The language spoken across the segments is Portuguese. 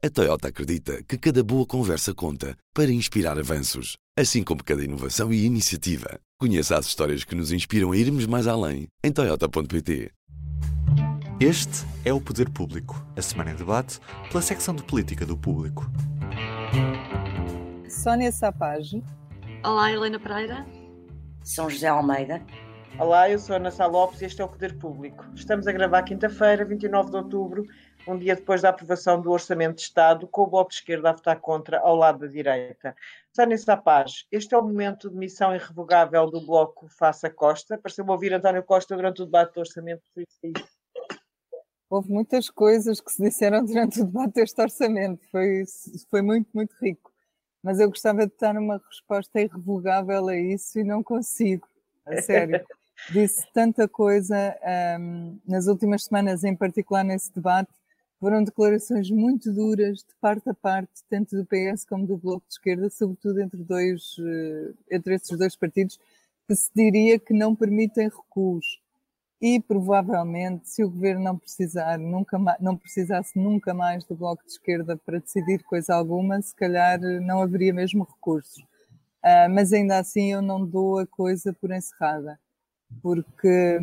A Toyota acredita que cada boa conversa conta para inspirar avanços, assim como cada inovação e iniciativa. Conheça as histórias que nos inspiram a irmos mais além em Toyota.pt. Este é o Poder Público, a semana em debate pela secção de política do Público. Sónia Sapage. Olá, Helena Pereira. São José Almeida. Olá, eu sou Ana Sá Lopes e este é o Poder Público. Estamos a gravar quinta-feira, 29 de outubro, um dia depois da aprovação do Orçamento de Estado, com o Bloco de Esquerda a votar contra ao lado da direita. Sónia Sapaz, este é o momento de missão irrevogável do Bloco face a Costa. Pareceu-me ouvir António Costa durante o debate do Orçamento. Houve muitas coisas que se disseram durante o debate deste orçamento, foi, foi muito, muito rico. Mas eu gostava de dar uma resposta irrevogável a isso e não consigo, a sério. disse tanta coisa um, nas últimas semanas, em particular nesse debate. Foram declarações muito duras, de parte a parte, tanto do PS como do Bloco de Esquerda, sobretudo entre, dois, eh, entre esses dois partidos, que se diria que não permitem recuos. E provavelmente, se o governo não precisar, nunca não precisasse nunca mais do Bloco de Esquerda para decidir coisa alguma, se calhar eh, não haveria mesmo recursos. Uh, mas ainda assim eu não dou a coisa por encerrada porque,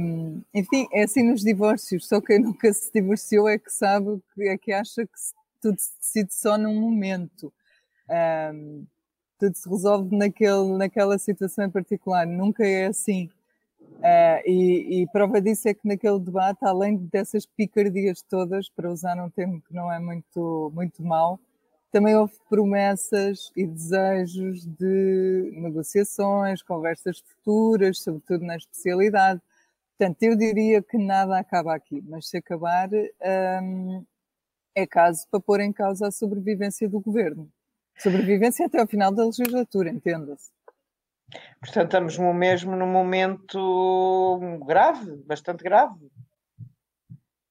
enfim, é assim nos divórcios, só quem nunca se divorciou é que sabe, é que acha que tudo se decide só num momento. Um, tudo se resolve naquele, naquela situação em particular, nunca é assim. Uh, e, e, prova disso é que naquele debate, além dessas picardias todas, para usar um termo que não é muito, muito mau, também houve promessas e desejos de negociações, conversas futuras, sobretudo na especialidade. Portanto, eu diria que nada acaba aqui, mas se acabar, hum, é caso para pôr em causa a sobrevivência do governo. Sobrevivência até ao final da legislatura, entenda-se. Portanto, estamos mesmo num momento grave, bastante grave.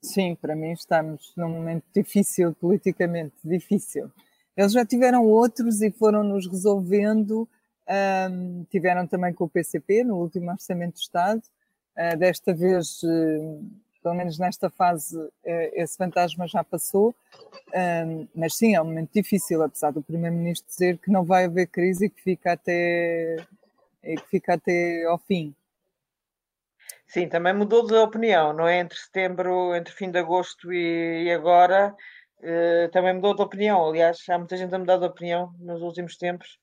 Sim, para mim estamos num momento difícil, politicamente difícil. Eles já tiveram outros e foram-nos resolvendo. Um, tiveram também com o PCP no último Orçamento de Estado. Uh, desta vez, uh, pelo menos nesta fase, uh, esse fantasma já passou. Um, mas sim, é um momento difícil, apesar do Primeiro-Ministro dizer que não vai haver crise e que fica até, e que fica até ao fim. Sim, também mudou de opinião, não é? Entre setembro, entre fim de agosto e, e agora, Uh, também mudou de opinião, aliás, há muita gente a mudar de opinião nos últimos tempos.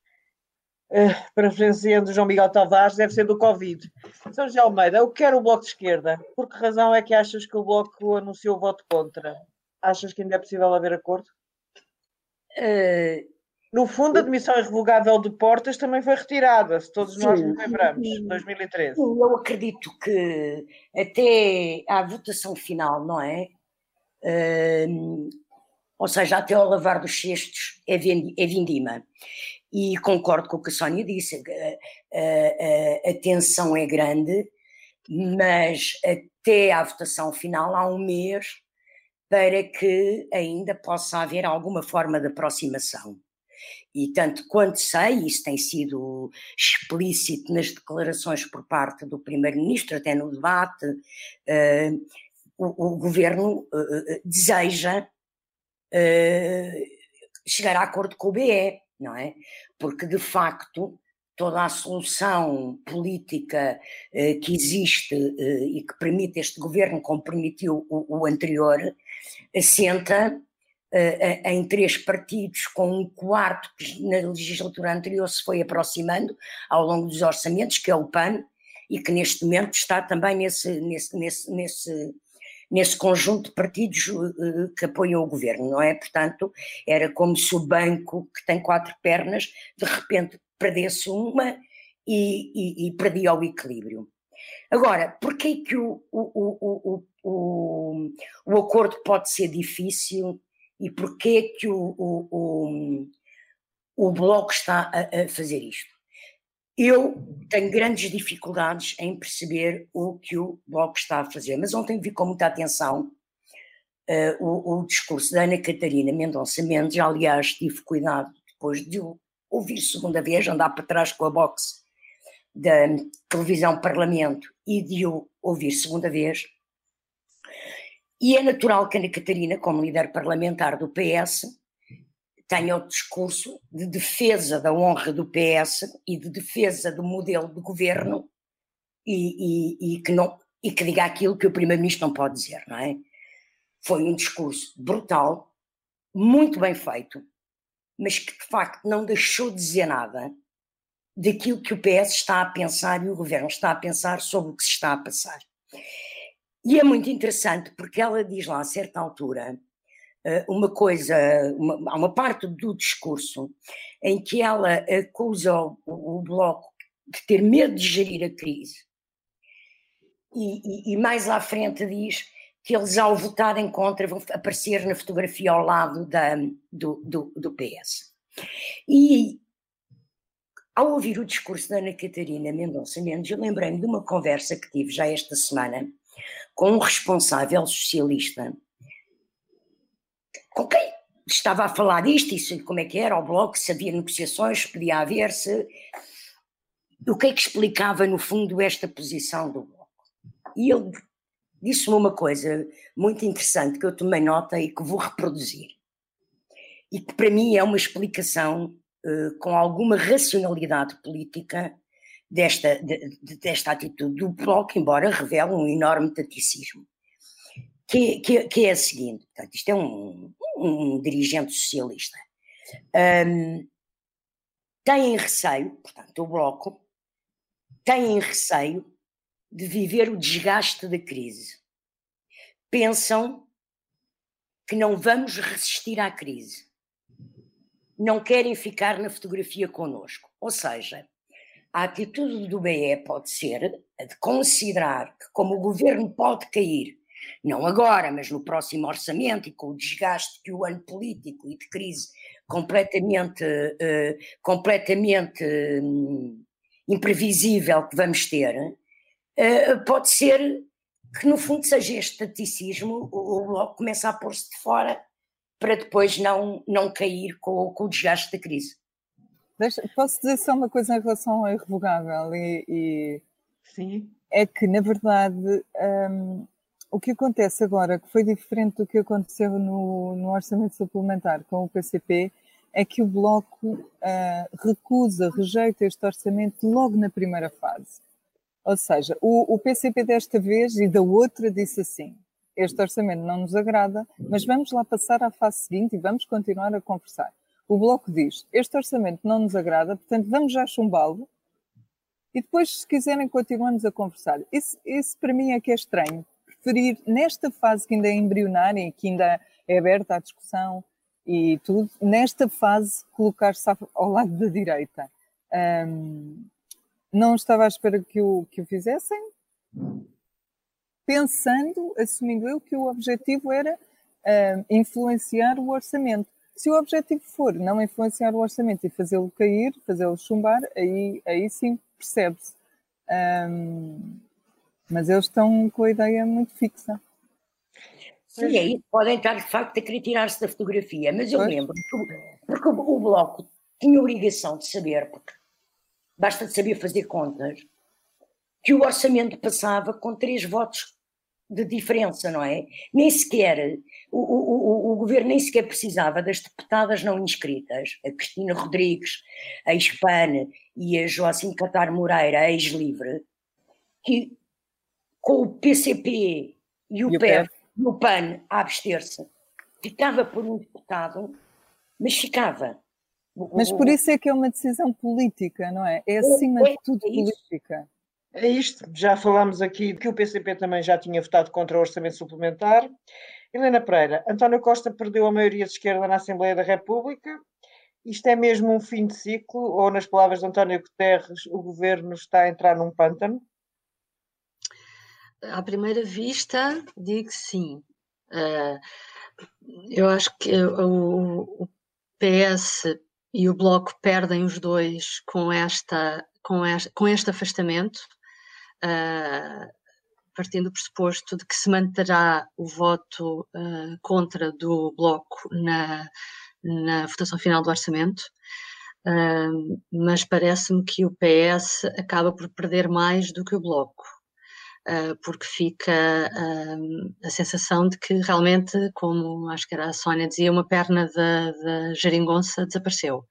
Uh, preferenciando João Miguel Tavares, deve ser do Covid. São José Almeida, eu quero o Bloco de Esquerda. Por que razão é que achas que o Bloco anunciou o voto contra? Achas que ainda é possível haver acordo? Uh, no fundo, a demissão irrevogável de Portas também foi retirada, se todos sim, nós nos lembramos, em 2013. Eu acredito que até à votação final, não é? Uh, ou seja, até ao lavar dos cestos é, é vindima. E concordo com o que a Sónia disse, a, a, a tensão é grande, mas até à votação final há um mês para que ainda possa haver alguma forma de aproximação. E tanto quanto sei, isso tem sido explícito nas declarações por parte do Primeiro-Ministro, até no debate, uh, o, o, Governo uh, deseja chegar a acordo com o BE, não é? Porque, de facto, toda a solução política uh, que existe uh, e que permite este governo, como permitiu o, o anterior, assenta em três partidos, com um quarto que na legislatura anterior se foi aproximando ao longo dos orçamentos, que é o PAN, e que neste momento está também nesse, nesse, nesse, nesse nesse conjunto de partidos uh, que apoiam o governo, não é? Portanto, era como se o banco, que tem quatro pernas, de repente perdesse uma e, e, e perdia o equilíbrio. Agora, porquê que o, o, o, o, acordo pode ser difícil e porquê que o, o Bloco está a, a fazer isto? Eu tenho grandes dificuldades em perceber o que o Bloco está a fazer, mas ontem vi com muita atenção uh, o, o, discurso da Ana Catarina Mendonça Mendes, aliás tive cuidado depois de o ouvir segunda vez, andar para trás com a box da televisão Parlamento e de o ouvir segunda vez, e é natural que Ana Catarina, como líder parlamentar do PS, tenha o discurso de defesa da honra do PS e de defesa do modelo de governo e, e, e que, não, e que diga aquilo que o Primeiro-Ministro não pode dizer, não é? Foi um discurso brutal, muito bem feito, mas que de facto não deixou de dizer nada daquilo que o PS está a pensar e o governo está a pensar sobre o que se está a passar. E é muito interessante porque ela diz lá a certa altura uma coisa, uma, há uma parte do discurso em que ela acusa o, o Bloco de ter medo de gerir a crise. E, e, e, mais à frente diz que eles, ao votarem contra, vão aparecer na fotografia ao lado da, do, do, do PS. E ao ouvir o discurso da Ana Catarina Mendonça Mendes, eu lembrei-me de uma conversa que tive já esta semana com um responsável socialista com quem estava a falar disto, isso, como é que era o bloco, se havia negociações, podia haver, se... O que é que explicava, no fundo, esta posição do bloco? E ele disse-me uma coisa muito interessante que eu tomei nota e que vou reproduzir. E que para mim é uma explicação uh, com alguma racionalidade política desta, de, desta atitude do Bloco, embora revele um enorme taticismo que, que, que é a seguinte: portanto, isto é um, um dirigente socialista. Um, têm receio, portanto, o Bloco têm receio de viver o desgaste da crise. Pensam que não vamos resistir à crise. Não querem ficar na fotografia connosco. Ou seja, a atitude do BE pode ser a de considerar que, como o governo pode cair não agora, mas no próximo orçamento e com o desgaste que o ano político e de crise completamente, uh, completamente um, imprevisível que vamos ter, uh, pode ser que no fundo seja este taticismo, o, Bloco começa a pôr-se de fora para depois não, não cair com, com o desgaste da crise. Deixa, posso dizer só uma coisa em relação ao irrevogável e, e Sim. é que na verdade um, o que acontece agora, que foi diferente do que aconteceu no, no orçamento suplementar com o PCP, é que o Bloco uh, recusa, rejeita este orçamento logo na primeira fase. Ou seja, o, o PCP desta vez e da outra disse assim: este orçamento não nos agrada, mas vamos lá passar à fase seguinte e vamos continuar a conversar. O Bloco diz: este orçamento não nos agrada, portanto vamos já chumbá-lo e depois, se quiserem, continuamos a conversar. Isso, isso para mim é que é estranho, preferir, nesta fase que ainda é embrionária e que ainda é aberta à discussão e tudo, nesta fase colocar-se ao lado da direita. Um, não estava à espera que o, que o fizessem, pensando, assumindo eu que o objetivo era um, influenciar o orçamento. Se o objetivo for não influenciar o orçamento e fazê-lo cair, fazê-lo chumbar, aí, aí sim percebe-se. Um, mas eles estão com a ideia muito fixa. Sim, aí podem estar de facto a querer tirar-se da fotografia, mas eu pois. lembro, porque, porque o Bloco tinha a obrigação de saber, porque basta de saber fazer contas, que o orçamento passava com três votos de diferença, não é? Nem sequer, o, o, o, o governo nem sequer precisava das deputadas não inscritas, a Cristina Rodrigues, a Hispane e a Joacim Catar Moreira, a ex-livre, que com o PCP e o, e e o PAN a abster-se, ficava por um deputado, mas ficava. Mas por isso é que é uma decisão política, não é? É acima é, de tudo é política. É isto, já falámos aqui que o PCP também já tinha votado contra o orçamento suplementar. Helena Pereira, António Costa perdeu a maioria de esquerda na Assembleia da República. Isto é mesmo um fim de ciclo, ou nas palavras de António Guterres, o governo está a entrar num pântano? À primeira vista, digo sim. Uh, eu acho que o, PS e o Bloco perdem os dois com, esta, com, este, com este afastamento, uh, partindo do pressuposto de que se manterá o voto uh, contra do Bloco na, na votação final do orçamento. mas parece-me que o PS acaba por perder mais do que o Bloco. Uh, porque fica uh, a sensação de que realmente, como acho que era a Sónia dizia, uma perna da, da geringonça desapareceu.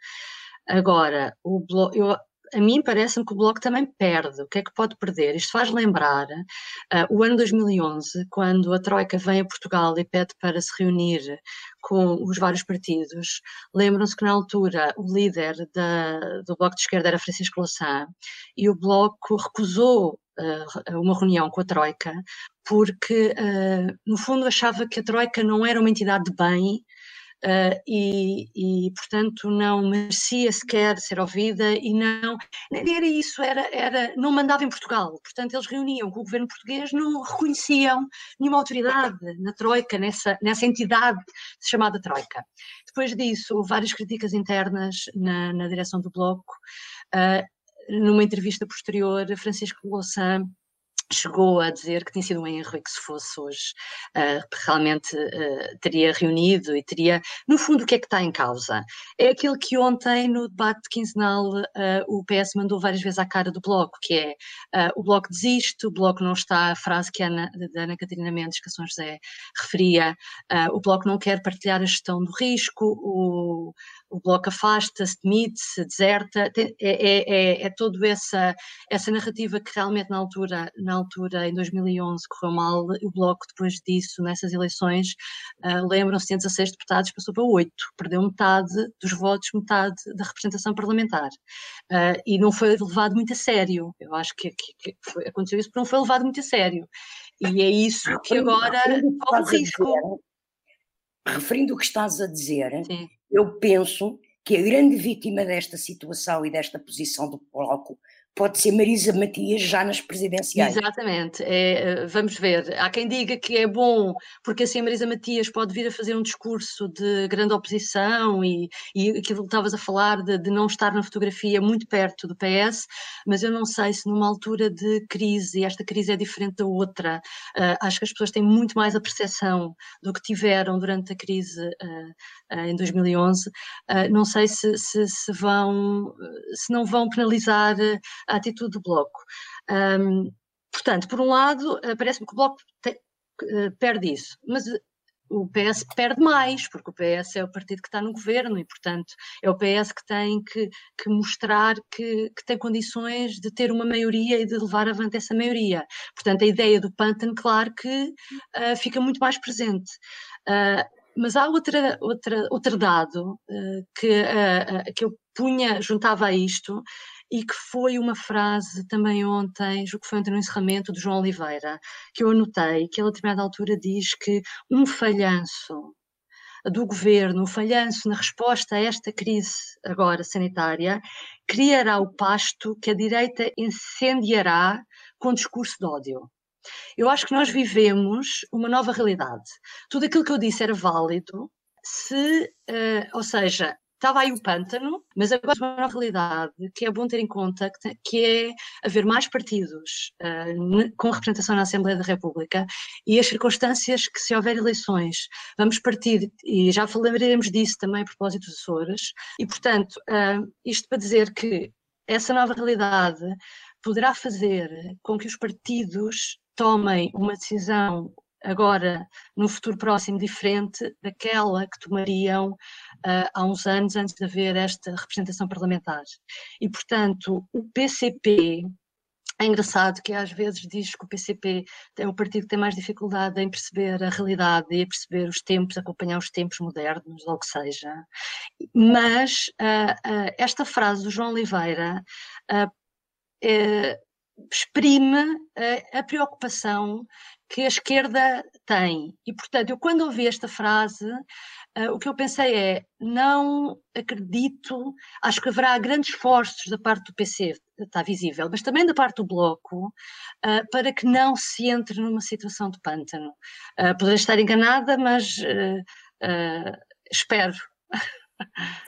Agora, o bloco, eu a mim parece-me que o Bloco também perde. O que é que pode perder? Isto faz lembrar uh, o ano 2011, quando a Troika vem a Portugal e pede para se reunir com os vários partidos. Lembram-se que na altura o líder da, do Bloco de Esquerda era Francisco Louçã e o Bloco recusou uma reunião com a Troika porque, uh, no fundo, achava que a Troika não era uma entidade de bem uh, e, e, portanto, não merecia sequer ser ouvida e não, era isso, era, era, não mandava em Portugal. Portanto, eles reuniam com o governo português, não reconheciam nenhuma autoridade na Troika, nessa, nessa entidade chamada Troika. Depois disso, várias críticas internas na, na direção do Bloco. Uh, numa entrevista posterior, Francisco Louçã chegou a dizer que tinha sido um erro e que se fosse hoje uh, realmente uh, teria reunido e teria, no fundo, o que é que está em causa? É aquilo que ontem no debate quinzenal uh, o PS mandou várias vezes à cara do Bloco, que é o Bloco desiste, o Bloco não está, a frase que a Ana, Ana Catarina Mendes, que São José referia, o Bloco não quer partilhar a gestão do risco, o, o Bloco afasta-se, demite-se, deserta, é, é, é, é toda essa, essa narrativa que realmente na altura, na altura, em 2011, correu mal, o Bloco depois disso, nessas eleições, uh, lembram-se, tinha 16 deputados, passou para 8, perdeu metade dos votos, metade da representação parlamentar. Uh, e não foi levado muito a sério, eu acho que, que, que foi, aconteceu isso, porque não foi levado muito a sério. E é isso que agora corre o risco. referindo o que estás a dizer, Sim eu penso que a grande vítima desta situação e desta posição do Bloco pode ser Marisa Matias já nas presidenciais. Exatamente, é, vamos ver. Há quem diga que é bom, porque assim a Marisa Matias pode vir a fazer um discurso de grande oposição e, e aquilo que estavas a falar de, de, não estar na fotografia muito perto do PS, mas eu não sei se numa altura de crise, e esta crise é diferente da outra, uh, acho que as pessoas têm muito mais a percepção do que tiveram durante a crise uh, uh, em 2011, não sei se, se, se, vão, se não vão penalizar a atitude do Bloco. Um, portanto, por um lado, eh, parece-me que o Bloco te, uh, perde isso, mas eh, o PS perde mais, porque o PS é o partido que está no governo e, portanto, é o PS que tem que, que mostrar que, que, tem condições de ter uma maioria e de levar avante essa maioria. Portanto, a ideia do pântano, claro que uh, fica muito mais presente. Uh, mas há outra, outra, outro dado uh, que, que eu punha, juntava a isto, e que foi uma frase também ontem, julgo que foi ontem no encerramento, do João Oliveira, que eu anotei, que ele a determinada altura diz que um falhanço do governo, um falhanço na resposta a esta crise agora sanitária, criará o pasto que a direita incendiará com discurso de ódio. Eu acho que nós vivemos uma nova realidade. Tudo aquilo que eu disse era válido se, uh, ou seja, estava aí o pântano, mas agora uma nova realidade que é bom ter em conta, que, que é haver mais partidos uh, com representação na Assembleia da República e as circunstâncias que se houver eleições. Vamos partir, e já falaremos disso também a propósito dos Açores, e portanto, uh, isto para dizer que essa nova realidade poderá fazer com que os partidos tomem uma decisão agora, no futuro próximo, diferente daquela que tomariam uh, há uns anos antes de haver esta representação parlamentar. E, portanto, o PCP. É engraçado que às vezes diz que o PCP é o partido que tem mais dificuldade em perceber a realidade e a perceber os tempos, acompanhar os tempos modernos, ou o que seja. Mas uh, uh, esta frase do João Oliveira é, exprime a preocupação que a esquerda tem. E, portanto, eu quando ouvi esta frase, uh, o que eu pensei é: não acredito, acho que haverá grandes esforços da parte do PC, está visível, mas também da parte do Bloco, uh, para que não se entre numa situação de pântano. Uh, poderei estar enganada, mas espero.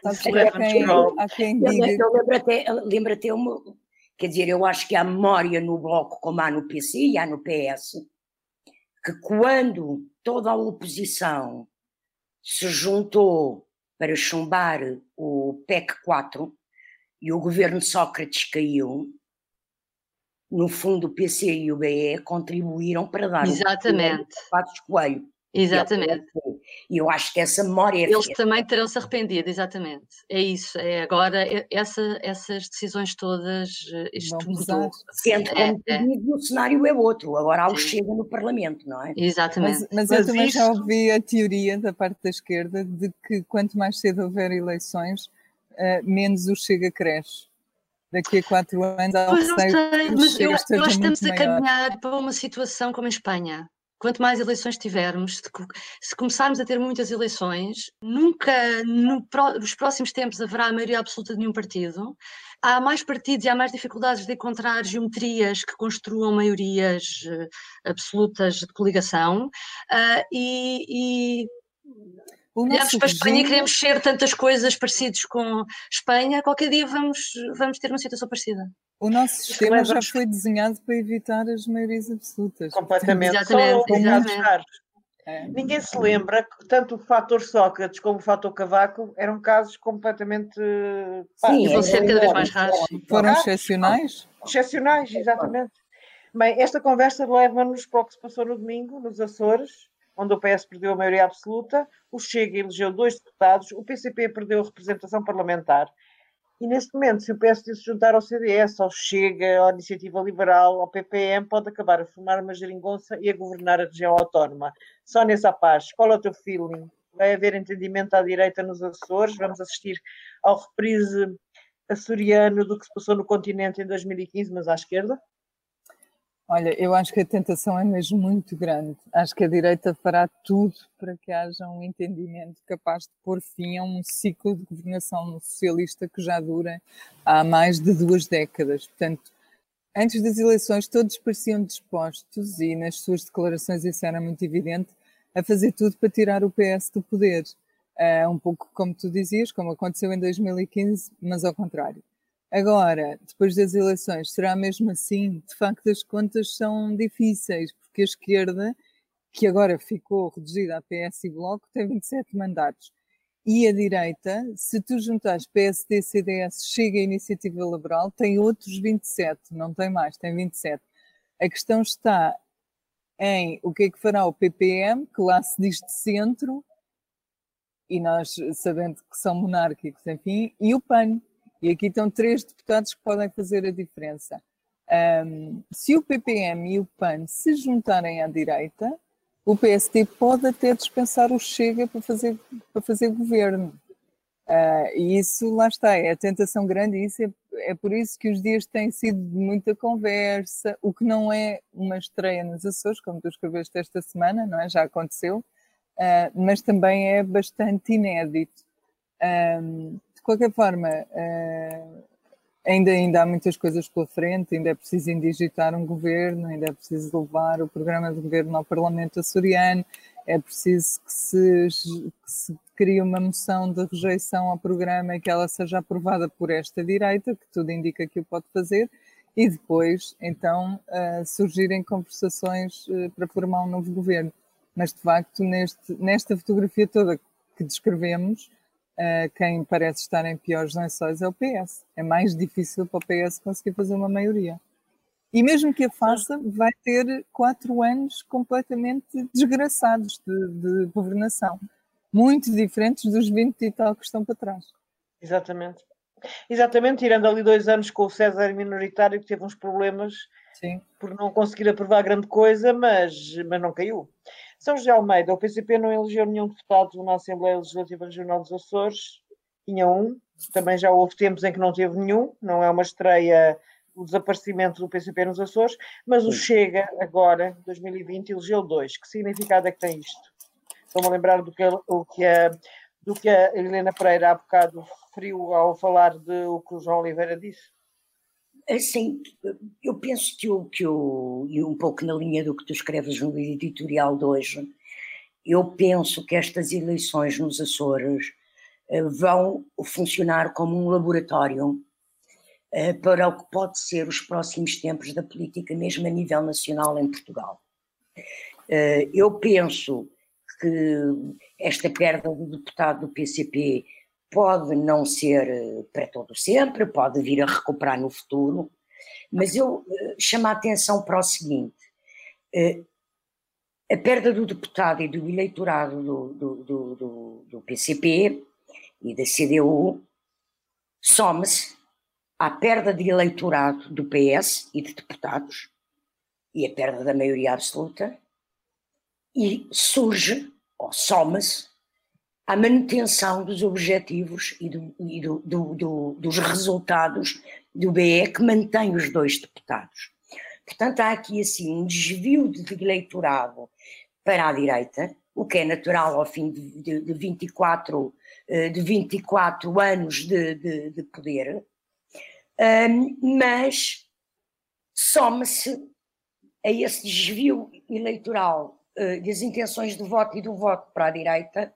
Sabes que há quem, há quem diga... Eu lembro até, lembro até uma, quer dizer, eu acho que há memória no Bloco como há no PC e há no PS, que quando toda a oposição se juntou para chumbar o PEC 4 e o governo Sócrates caiu, no fundo, o PC e o BE contribuíram para dar Exatamente. o Patos Coelho. Exatamente. E eu acho que essa memória. Eles também terão se arrependido, exatamente. É isso. É agora essa, essas decisões todas, eh, isto mudou. Sendo é, como é. O cenário é outro. Agora há o Chega no Parlamento, não é? Exatamente. Mas, mas, mas eu também já ouvi a teoria da parte da esquerda de que quanto mais cedo houver eleições, uh, menos o Chega cresce daqui a quatro anos há pois sei, mas eu, que estamos a caminhar para uma situação como em Espanha. Quanto mais eleições tivermos, se começarmos a ter muitas eleições, nunca no, nos próximos tempos haverá maioria absoluta de nenhum partido. Há mais partidos e há mais dificuldades de encontrar geometrias que construam maiorias uh, absolutas de coligação. Uh, e, e Olhamos para a Espanha e queremos ser tantas coisas parecidas com Espanha, qualquer dia vamos, vamos ter uma situação parecida. O nosso sistema já foi desenhado para evitar as maiorias absolutas. Completamente. Exatamente, Só exatamente. É. Ninguém se lembra que tanto o fator Sócrates como o fator Cavaco eram casos completamente. Sim, vão ser cada vez mais raros. Foram excepcionais? Excepcionais, exatamente. Bem, esta conversa leva-nos para o que se passou no domingo, nos Açores, onde o PS perdeu a maioria absoluta, o Chega elegeu dois deputados, o PCP perdeu a representação parlamentar. E neste momento, se o PSD se juntar ao CDS, ao Chega, à Iniciativa Liberal, ao PPM, pode acabar a formar uma geringonça e a governar a região autónoma. Só nessa paz, qual é o teu feeling? Vai haver entendimento à direita nos Açores? Vamos assistir ao reprise açoriano do que se passou no continente em 2015, mas à esquerda? Olha, eu acho que a tentação é mesmo muito grande. Acho que a direita fará tudo para que haja um entendimento capaz de pôr fim a um ciclo de governação socialista que já dura há mais de duas décadas. Portanto, antes das eleições, todos pareciam dispostos, e nas suas declarações isso era muito evidente, a fazer tudo para tirar o PS do poder. Uh, um pouco como tu dizias, como aconteceu em 2015, mas ao contrário. Agora, depois das eleições, será mesmo assim? De facto, as contas são difíceis, porque a esquerda, que agora ficou reduzida a PS e Bloco, tem 27 mandatos. E a direita, se tu juntares PSD, CDS, Chega a Iniciativa Liberal, tem outros 27, não tem mais, tem 27. A questão está em o que é que fará o PPM, que lá se diz de centro, e nós sabendo que são monárquicos, enfim, e o PAN, e aqui estão três deputados que podem fazer a diferença. Um, se o PPM e o PAN se juntarem à direita, o PST pode até dispensar o Chega para fazer, para fazer governo. Uh, e isso, lá está, é a tentação grande, e isso é, é, por isso que os dias têm sido de muita conversa, o que não é uma estreia nos Açores, como tu escreveste esta semana, não é? Já aconteceu, uh, mas também é bastante inédito. Um, de qualquer forma, uh, ainda, ainda há muitas coisas pela frente, ainda é preciso indigitar um governo, ainda é preciso levar o programa de governo ao Parlamento açoriano, é preciso que se, que se crie uma moção de rejeição ao programa e que ela seja aprovada por esta direita, que tudo indica que o pode fazer, e depois, então, uh, surgirem conversações uh, para formar um novo governo. Mas, de facto, neste, nesta fotografia toda que descrevemos, quem parece estar em piores lençóis é o PS. É mais difícil para o PS conseguir fazer uma maioria. E mesmo que a faça, vai ter quatro anos completamente desgraçados de, de governação. Muito diferentes dos 20 e tal que estão para trás. Exatamente. Exatamente, tirando ali dois anos com o César minoritário, que teve uns problemas Sim. por não conseguir aprovar grande coisa, mas, mas não caiu. São José Almeida, o PCP não elegeu nenhum deputado na Assembleia Legislativa Regional dos Açores, tinha um, também já houve tempos em que não teve nenhum, não é uma estreia o desaparecimento do PCP nos Açores, mas o Chega, agora, 2020, elegeu dois. Que significado é que tem isto? Estou-me a lembrar do que, o que a, do que a Helena Pereira há bocado referiu ao falar de o que o João Oliveira disse. Assim, eu penso que o, que o, e um pouco na linha do que tu escreves no editorial de hoje, eu penso que estas eleições nos Açores uh, vão funcionar como um laboratório uh, para o que pode ser os próximos tempos da política, mesmo a nível nacional em Portugal. Uh, eu penso que esta perda do deputado do PCP pode não ser eh, para todo sempre, pode vir a recuperar no futuro, Mas eu uh, chamo a atenção para o seguinte: uh, a perda do deputado e do eleitorado do, do, do, do, do PCP e da CDU soma-se à perda de eleitorado do PS e de deputados e a perda da maioria absoluta e surge, ou soma-se, à manutenção dos objetivos e, do, e do, do, dos resultados do BE que mantém os dois deputados. Portanto, há aqui assim um desvio de eleitorado para a direita, o que é natural ao fim de, de, de 24, eh, de 24 anos de, de, de poder, mas soma-se a esse desvio eleitoral uh, das intenções de voto e do voto para a direita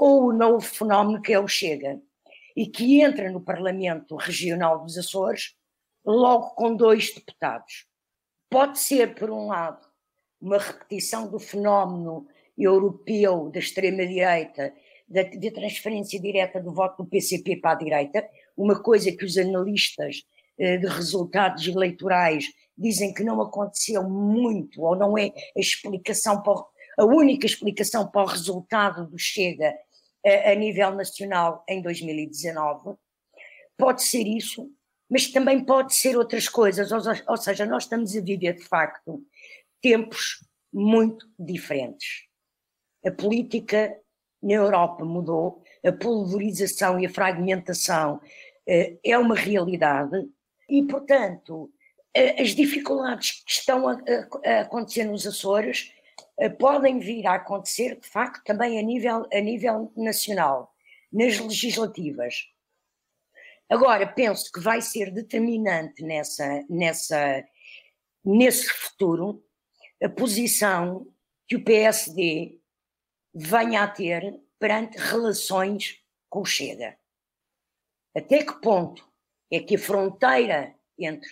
com o novo fenómeno que é o Chega e que entra no Parlamento Regional dos Açores logo com dois deputados. Pode ser, por um lado, uma repetição do fenómeno europeu da extrema-direita, da, da, transferência direta do voto do PCP para a direita, uma coisa que os analistas eh, de resultados eleitorais dizem que não aconteceu muito, ou não é a explicação, para, a única explicação para o resultado do Chega a, nível nacional em 2019. Pode ser isso, mas também pode ser outras coisas, ou, seja, nós estamos a viver de facto tempos muito diferentes. A política na Europa mudou, a pulverização e a fragmentação eh, é uma realidade e, portanto, eh, as dificuldades que estão a, acontecer nos Açores podem vir a acontecer, de facto, também a nível, a nível nacional, nas legislativas. Agora, penso que vai ser determinante nessa, nessa, nesse futuro a posição que o PSD venha a ter perante relações com o Chega. Até que ponto é que a fronteira entre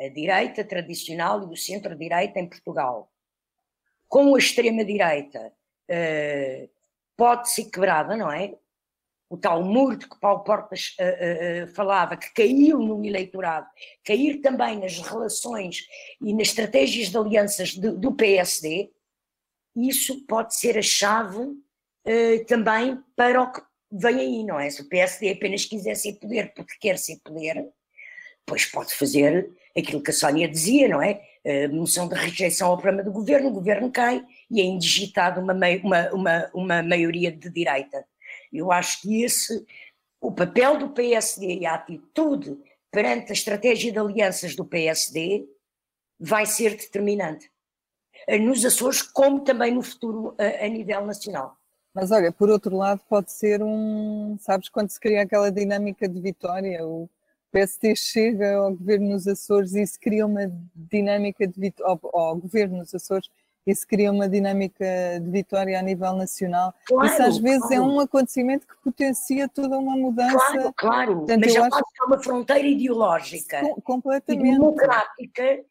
a direita tradicional e o centro-direita em Portugal com a extrema-direita uh, pode ser quebrada, não é? O tal muro de que Paulo Portas uh, uh, falava, que caiu no eleitorado, cair também nas relações e nas estratégias de alianças de, do PSD, isso pode ser a chave também para o que vem aí, não é? Se o PSD apenas quiser ser poder porque quer ser poder, pois pode fazer aquilo que a Sónia dizia, não é? A moção de rejeição ao programa do governo, o governo cai e é indigitado uma, uma, uma, uma maioria de direita. Eu acho que esse, o papel do PSD e a atitude perante a estratégia de alianças do PSD vai ser determinante. Nos Açores, como também no futuro a, a nível nacional. Mas olha, por outro lado, pode ser um. Sabes, quando se cria aquela dinâmica de vitória, o PST chega ao governo nos Açores e se cria uma dinâmica de vitória. Ao, ao governo nos Açores e se cria uma dinâmica de vitória a nível nacional. Claro, Isso às vezes é claro. é um acontecimento que potencia toda uma mudança. Claro, claro. Portanto, mas já acho... pode ser uma fronteira ideológica completamente. e democrática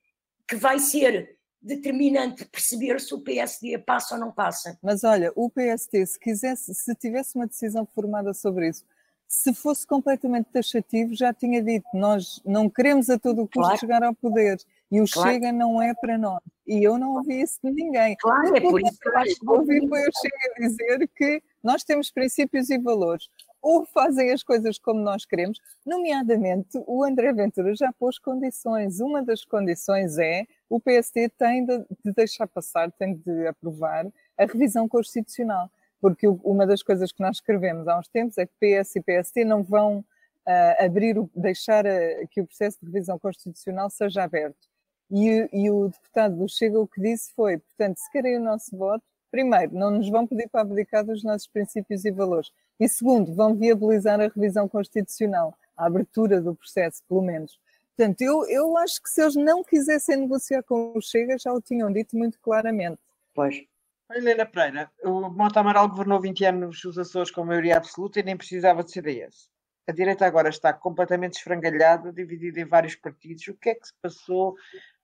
que vai ser determinante perceber se o PSD passa ou não passa. Mas olha, o PSD, se quisesse, se tivesse uma decisão formada sobre isso, se fosse completamente taxativo, já tinha dito, nós não queremos a todo o custo claro. chegar ao poder. E o claro. Chega não é para nós. E eu não ouvi isso de ninguém. Claro, é por isso que eu acho que ouvi foi o Chega dizer que nós temos princípios e valores. Ou fazem as coisas como nós queremos, nomeadamente o André Ventura já pôs condições. Uma das condições é o PSD tem de, de deixar passar, tem de aprovar a revisão constitucional. Porque uma das coisas que nós escrevemos há uns tempos é que PS e PSD não vão uh, abrir, o, deixar a, que o processo de revisão constitucional seja aberto. E, e, o deputado do Chega o que disse foi, portanto, se querem o nosso voto, primeiro, não nos vão pedir para abdicar dos nossos princípios e valores. E segundo, vão viabilizar a revisão constitucional, a abertura do processo, pelo menos. Portanto, eu, eu acho que se eles não quisessem negociar com o Chega, já o tinham dito muito claramente. Pois. Helena Pereira, o Monte Amaral governou 20 anos os Açores com maioria absoluta e nem precisava de CDS. A direita agora está completamente esfrangalhada, dividida em vários partidos. O que é que se passou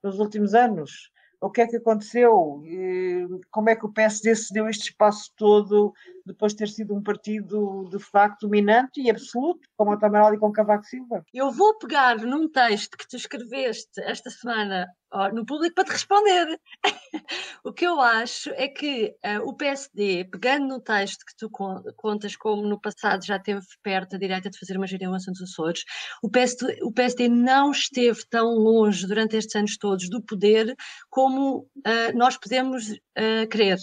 nos últimos anos? O que é que aconteceu? Como é que o PSD se deu este espaço todo depois de ter sido um partido de facto dominante e absoluto, como o Tamaral e com Cavaco Silva. Eu vou pegar num texto que tu escreveste esta semana no público para te responder. o que eu acho é que uh, o PSD, pegando no texto que tu contas como no passado já teve perto a direita de fazer uma geringonça nos Açores, o PSD, o PSD não esteve tão longe durante estes anos todos do poder como uh, nós podemos uh, crer.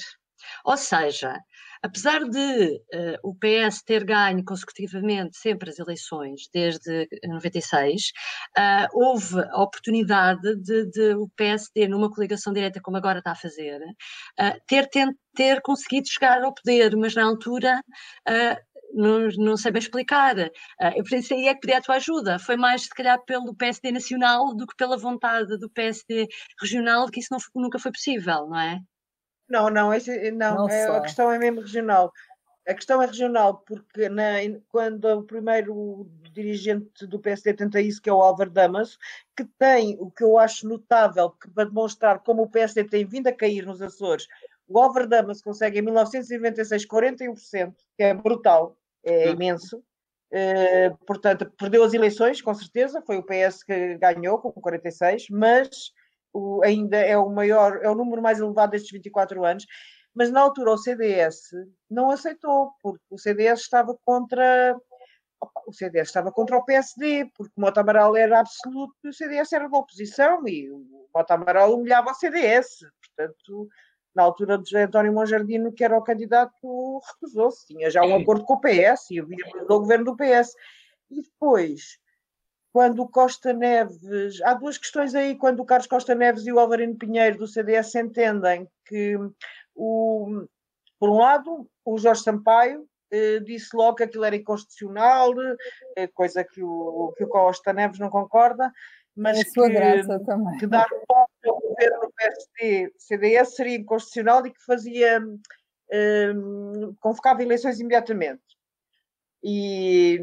Ou seja, apesar de uh, o PS ter ganho consecutivamente sempre as eleições desde 96, uh, houve a oportunidade de, de, o PSD, numa coligação direta como agora está a fazer, uh, ter, ter, ter conseguido chegar ao poder, mas na altura não, não sei bem explicar. Eu pensei é que pedia a tua ajuda. Foi mais, se calhar, pelo PSD nacional do que pela vontade do PSD regional, que isso não, nunca foi possível, não é? Não, não, esse, não, não é, a questão é mesmo regional. A questão é regional, porque na, quando o primeiro dirigente do PSD tenta isso, que é o Álvaro Damas, que tem o que eu acho notável, que para demonstrar como o PSD tem vindo a cair nos Açores, o Álvaro Damas consegue em 1996 41%, que é brutal, é imenso. Uh, portanto, perdeu as eleições, com certeza, foi o PS que ganhou com 46, mas o, ainda é o maior, é o número mais elevado destes 24 anos, mas na altura o CDS não aceitou, porque o CDS estava contra o CDS estava contra o PSD, porque o Mota Amaral era absoluto e o CDS era da oposição e o Mota Amaral humilhava o CDS. Portanto, na altura de José António Monjardino, que era o candidato, recusou-se. Tinha já um acordo com o PS e havia o governo do PS. E depois, quando o Costa Neves. Há duas questões aí, quando o Carlos Costa Neves e o Alvarino Pinheiro do CDS entendem que, o, por um lado, o Jorge Sampaio eh, disse logo que aquilo era inconstitucional, eh, coisa que o, que o Costa Neves não concorda, mas é que, que dar posse ao governo do PSD, CDS seria inconstitucional e que fazia. Eh, convocava eleições imediatamente. E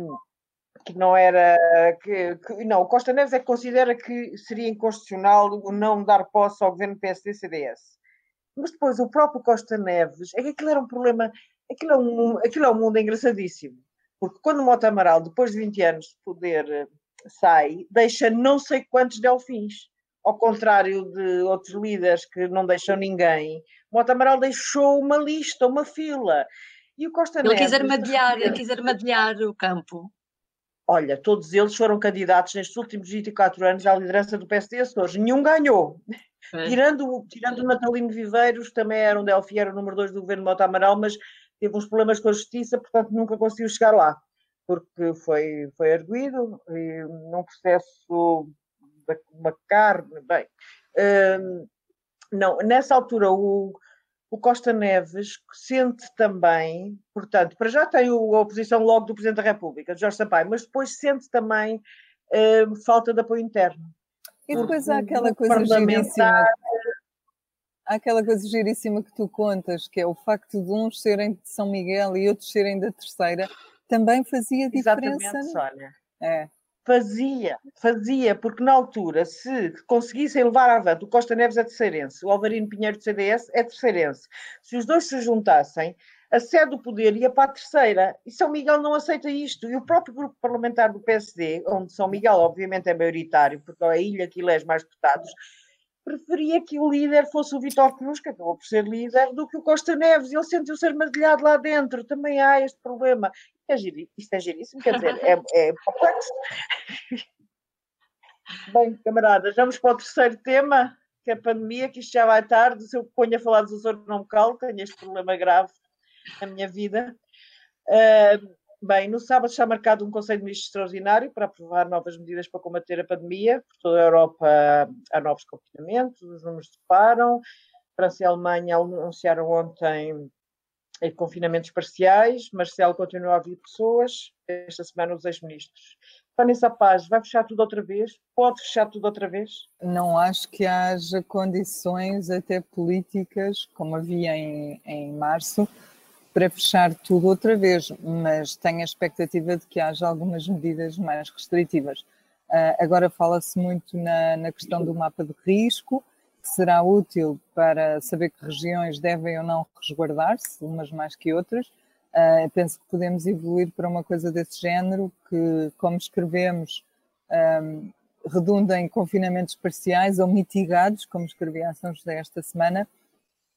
que não era que, que, não, o Costa Neves é que considera que seria inconstitucional não dar posse ao governo PSD-CDS. Mas depois o próprio Costa Neves, é que aquilo era um problema, aquilo é um, aquilo é um mundo engraçadíssimo. Porque quando o Mota Amaral, depois de 20 anos de poder, sai, deixa não sei quantos delfins. Ao contrário de outros líderes que não deixam ninguém, Mota Amaral deixou uma lista, uma fila. E o Costa ele Neves. Quis armadilhar, ele quis armadilhar o campo. Olha, todos eles foram candidatos nestes últimos 24 anos à liderança do PSD Açores. Nenhum ganhou. É. Tirando, tirando o Natalino Viveiros, também era um Delphi, era o número 2 do governo Mota Amaral, mas teve uns problemas com a justiça, portanto nunca conseguiu chegar lá, porque foi, foi arguído e num processo de uma carne. Bem, hum, não, nessa altura o, o Costa Neves sente também, portanto, para já tem a oposição logo do Presidente da República, Jorge Sampaio, mas depois sente também uh, falta de apoio interno. E depois há aquela coisa giríssima. Há aquela coisa giríssima que tu contas, que é o facto de uns serem de São Miguel e outros serem da Terceira, também fazia diferença. Exatamente, Sónia. É. Fazia, fazia, porque na altura, se conseguissem levar avante, o Costa Neves é terceirense, o Alvarino Pinheiro do CDS é terceirense, se os dois se juntassem, a sede do poder ia para a terceira. E São Miguel não aceita isto. E o próprio grupo parlamentar do PSD, onde São Miguel, obviamente, é maioritário, porque é a ilha que elege mais deputados, preferia que o líder fosse o Vitor Cruz, que acabou por ser líder, do que o Costa Neves. Ele sentiu-se armadilhado lá dentro. Também há este problema. É giri, isto é giríssimo, quer dizer, é, é complexo. Bem, camaradas, vamos para o terceiro tema, que é a pandemia, que isto já vai tarde. Se eu ponho a falar dos Açores, não me calo, tenho este problema grave na minha vida. Uh, bem, no sábado está marcado um Conselho de Ministros extraordinário para aprovar novas medidas para combater a pandemia. Por toda a Europa há novos confinamentos, os números disparam. França e Alemanha anunciaram ontem confinamentos parciais, Marcelo continua a ouvir pessoas, esta semana os ex-ministros. Vanessa Paz, vai fechar tudo outra vez? Pode fechar tudo outra vez? Não acho que haja condições, até políticas, como havia em, em março, para fechar tudo outra vez, mas tenho a expectativa de que haja algumas medidas mais restritivas. Uh, agora fala-se muito na, na questão do mapa de risco, que será útil para saber que regiões devem ou não resguardar-se, umas mais que outras, Uh, penso que podemos evoluir para uma coisa desse género, que, como escrevemos, um, redunda em confinamentos parciais ou mitigados, como escrevi a São José esta semana.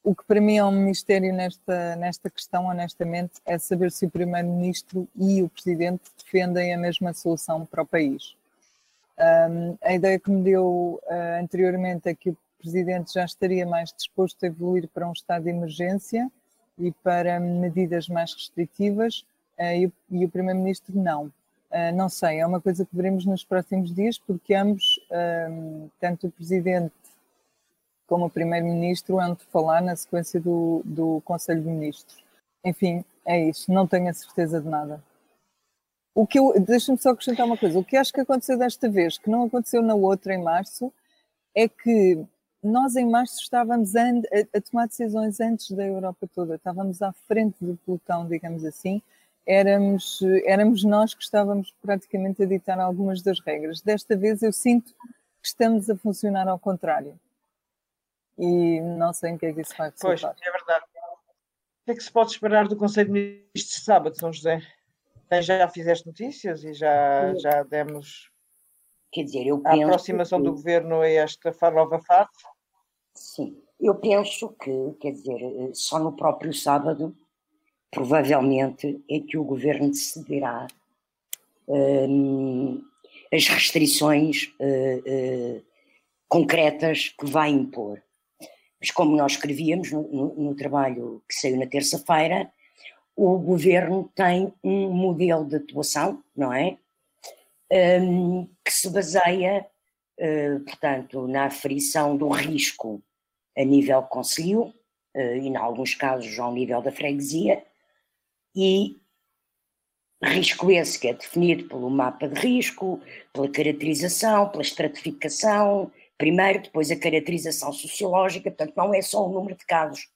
O que para mim é um mistério nesta, nesta questão, honestamente, é saber se o Primeiro-Ministro e o Presidente defendem a mesma solução para o país. Um, a ideia que me deu uh, anteriormente é que o Presidente já estaria mais disposto a evoluir para um estado de emergência e para medidas mais restritivas, uh, e, o, e o Primeiro-Ministro não. Uh, não sei, é uma coisa que veremos nos próximos dias, porque ambos, tanto o Presidente como Primeiro-Ministro, de falar na sequência do, do Conselho de Ministros. Enfim, é isso, não tenho a certeza de nada. O que eu, deixa-me só acrescentar uma coisa, o que acho que aconteceu desta vez, que não aconteceu na outra em março, é que nós em março estávamos a, a, tomar decisões antes da Europa toda, estávamos à frente do pelotão, digamos assim, éramos, éramos nós que estávamos praticamente a ditar algumas das regras. Desta vez eu sinto que estamos a funcionar ao contrário. E não sei em que é que isso vai resultar. Pois, é verdade. O que é que se pode esperar do Conselho de Ministros de sábado, São José? Já fizeste notícias e já, já demos Quer dizer, eu a aproximação que... do governo a esta nova fase? Sim, eu penso que, quer dizer, só no próprio sábado, provavelmente, é que o governo decidirá hum, as restrições uh, uh, concretas que vai impor. Mas como nós escrevíamos no, no, no trabalho que saiu na terça-feira, o governo tem um modelo de atuação, não é? Um, que se baseia, uh, portanto, na aferição do risco a nível conselho uh, e, em alguns casos, ao nível da freguesia, e risco esse que é definido pelo mapa de risco, pela caracterização, pela estratificação, primeiro, depois a caracterização sociológica, portanto, não é só o número de casos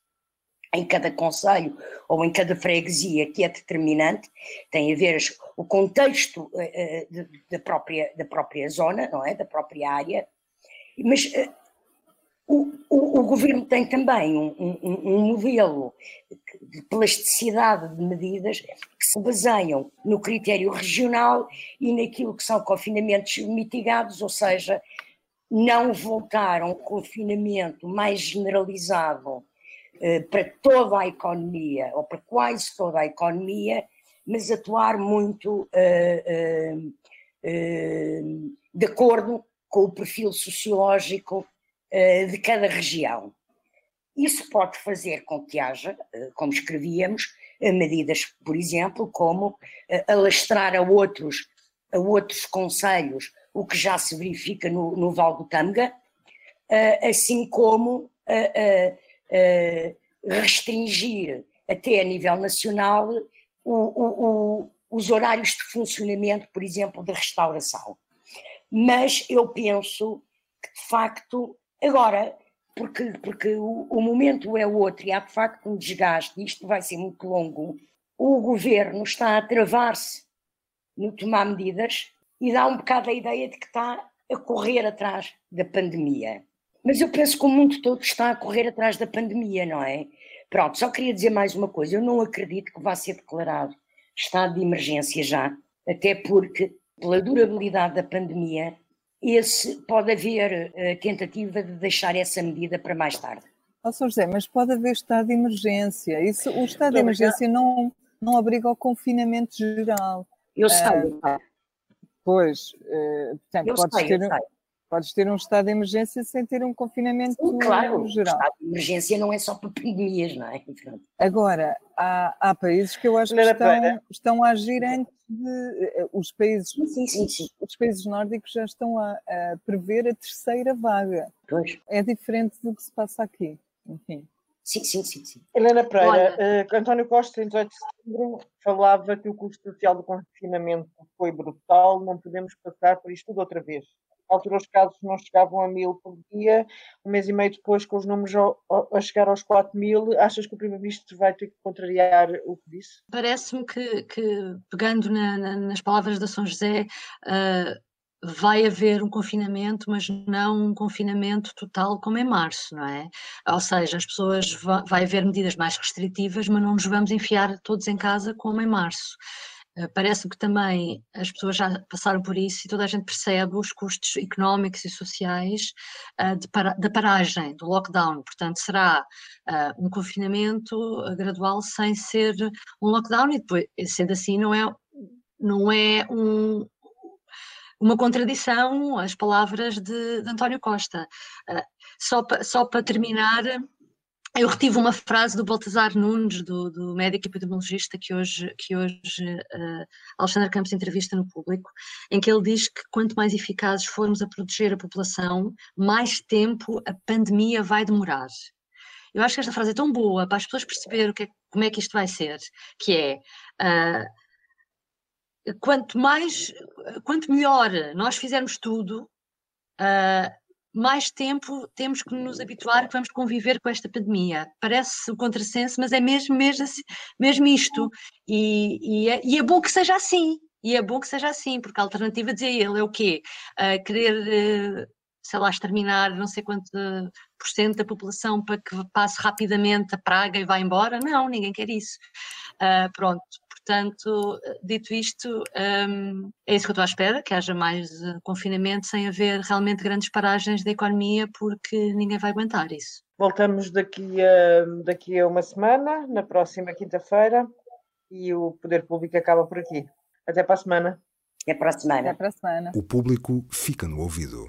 em cada conselho ou em cada freguesia que é determinante, tem a ver o contexto uh, da, própria, da própria zona, não é? Da própria área, mas uh, o, o, o, governo tem também um, um, um, modelo de plasticidade de medidas que se baseiam no critério regional e naquilo que são confinamentos mitigados, ou seja, não voltar a um confinamento mais generalizado eh, para toda a economia, ou para quase toda a economia, mas atuar muito eh, eh, de acordo com o perfil sociológico de cada região. Isso pode fazer com que haja, como escrevíamos, medidas, por exemplo, como alastrar a outros, a outros conselhos o que já se verifica no, no Val do Tâmega, assim como restringir até a nível nacional o, o, o, os horários de funcionamento, por exemplo, da restauração. Mas eu penso que, de facto, agora, porque, porque o, momento é outro e há de facto um desgaste, isto vai ser muito longo, o governo está a travar-se no tomar medidas e dá um bocado a ideia de que está a correr atrás da pandemia. Mas eu penso que o mundo todo está a correr atrás da pandemia, não é? Pronto, só queria dizer mais uma coisa. Eu não acredito que vá ser declarado estado de emergência já, até porque, pela durabilidade da pandemia, esse, pode haver a eh, tentativa de deixar essa medida para mais tarde. Oh, Sr. José, mas pode haver estado de emergência. Isso, o estado de emergência não, não abriga o confinamento geral. Eu sei. Uh, pois, uh, portanto, eu podes sei, ter, Podes ter um estado de emergência sem ter um confinamento Sim, claro, geral. O estado de emergência não é só para pandemias, não é? Agora, há, há países que eu acho que estão, estão a agir antes de. Eh, os países, sim, sim, sim. Os, os, países nórdicos já estão a, a, prever a terceira vaga. Pois. É diferente do que se passa aqui. Enfim. Sim, sim, sim. sim. Helena Pereira, uh, António Costa, em 18 de setembro, falava que o custo social do confinamento foi brutal, não podemos passar por isto tudo outra vez altura os casos não chegavam a mil por dia, um mês e meio depois, com os números a, a chegar aos 4 mil, achas que o Primeiro-Ministro vai ter que contrariar o que disse? Parece-me que, que, pegando na, na, nas palavras da São José, uh, vai haver um confinamento, mas não um confinamento total como em março, não é? Ou seja, as pessoas vai haver medidas mais restritivas, mas não nos vamos enfiar todos em casa como em março. Eh, parece que também as pessoas já passaram por isso e toda a gente percebe os custos económicos e sociais uh, da paragem, do lockdown. Portanto, será uh, um confinamento gradual sem ser um lockdown e depois, sendo assim, não é, não é um, uma contradição as palavras de, de António Costa. Uh, só para só pa terminar, eu retive uma frase do Baltazar Nunes, do, do médico epidemiologista que hoje, que hoje uh, Alexandre Campos entrevista no público, em que ele diz que quanto mais eficazes formos a proteger a população, mais tempo a pandemia vai demorar. Eu acho que esta frase é tão boa para as pessoas perceberem é, como é que isto vai ser, que é uh, quanto mais, quanto melhor nós fizermos tudo, uh, mais tempo temos que nos habituar que vamos conviver com esta pandemia. Parece um contrassenso, mas é mesmo, mesmo, assim, mesmo isto. E, e, é, e, é, bom que seja assim. E é bom que seja assim, porque a alternativa, dizia ele, é o quê? Uh, querer, uh, sei lá, exterminar não sei quanto por cento da população para que passe rapidamente a praga e vá embora? Não, ninguém quer isso. Uh, pronto, Portanto, dito isto, um, é isso que eu estou à espera, que haja mais uh, confinamento sem haver realmente grandes paragens da economia, porque ninguém vai aguentar isso. Voltamos daqui a, daqui a uma semana, na próxima quinta-feira, e o Poder Público acaba por aqui. Até para a semana. Até para a semana. Até para a semana. O público fica no ouvido.